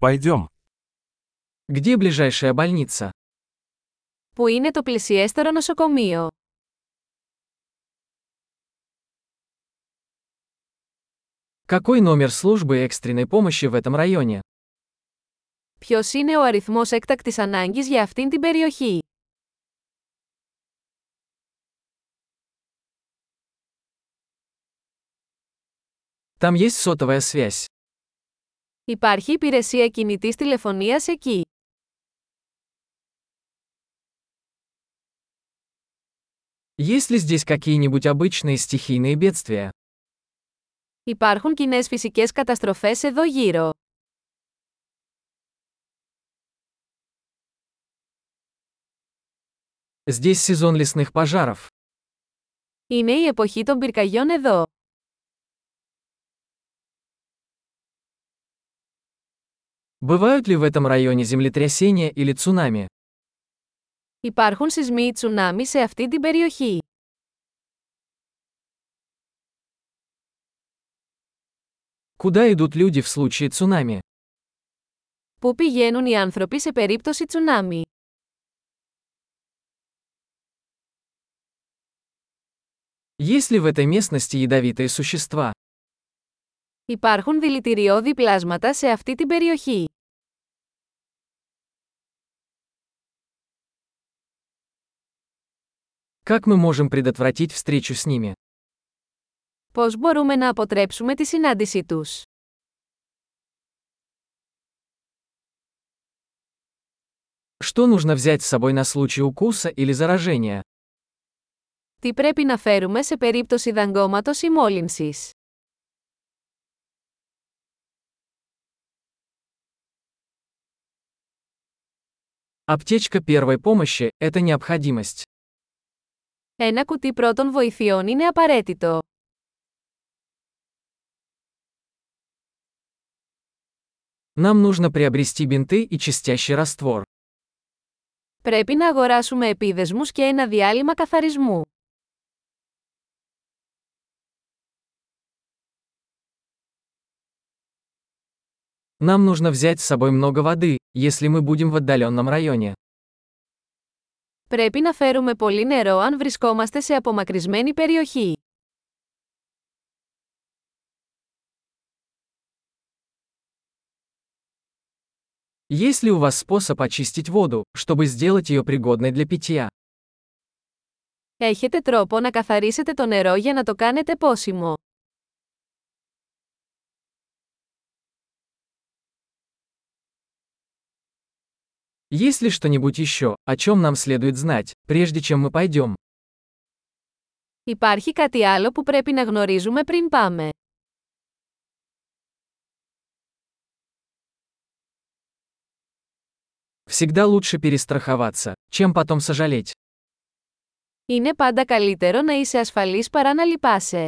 Пойдем. Где ближайшая больница? Πού είναι το πλησιέστερο νοσοκομείο? Какой номер службы экстренной помощи в этом районе? Ποιος είναι ο αριθμός έκτακτης ανάγκης για αυτήν την περιοχή? Там есть сотовая связь. Υπάρχει υπηρεσία κινητής τηλεφωνίας εκεί. Есть ли здесь какие-нибудь обычные стихийные бедствия? Υπάρχουν κοινές φυσικές καταστροφές εδώ γύρω. Здесь сезон лесных пожаров. Είναι η εποχή των πυρκαγιών εδώ. Бывают ли в этом районе землетрясения или цунами? Υπάρχουν σεισμοί ή τσουνάμι σε αυτή την περιοχή. Куда идут люди в случае цунами? Πού πηγαίνουν οι άνθρωποι σε περίπτωση τσουνάμι. Есть ли в этой местности ядовитые существа? Υπάρχουν δηλητηριώδη πλάσματα σε αυτή την περιοχή. Как мы можем предотвратить встречу с ними? Πώς μπορούμε να αποτρέψουμε τη συνάντησή τους. Что нужно взять с собой на случай укуса или заражения? Τι πρέπει να φέρουμε σε περίπτωση δαγκώματος ή μόλυνσης. Аптечка первой помощи – это необходимость. Ένα κουτί πρώτων βοηθειών είναι απαραίτητο. Нам нужно приобрести бинты и чистящий раствор. Πρέπει να αγοράσουμε επίδεσμους και ένα διάλειμμα καθαρισμού. Нам нужно взять с собой много воды, если мы будем в отдаленном районе. Πρέπει να φέρουμε πολύ νερό αν βρισκόμαστε σε απομακρυσμένη περιοχή. Есть ли у вас способ очистить воду, чтобы сделать ее пригодной для питья? Έχετε τρόπο να καθαρίσετε το νερό για να το κάνετε πόσιμο. Есть ли что-нибудь еще, о чем нам следует знать, прежде чем мы пойдем? Υπάρχει κάτι άλλο που πρέπει να γνωρίζουμε πριν πάμε. Всегда лучше перестраховаться, чем потом сожалеть. Είναι πάντα καλύτερο να είσαι ασφαλής παρά να λυπάσαι.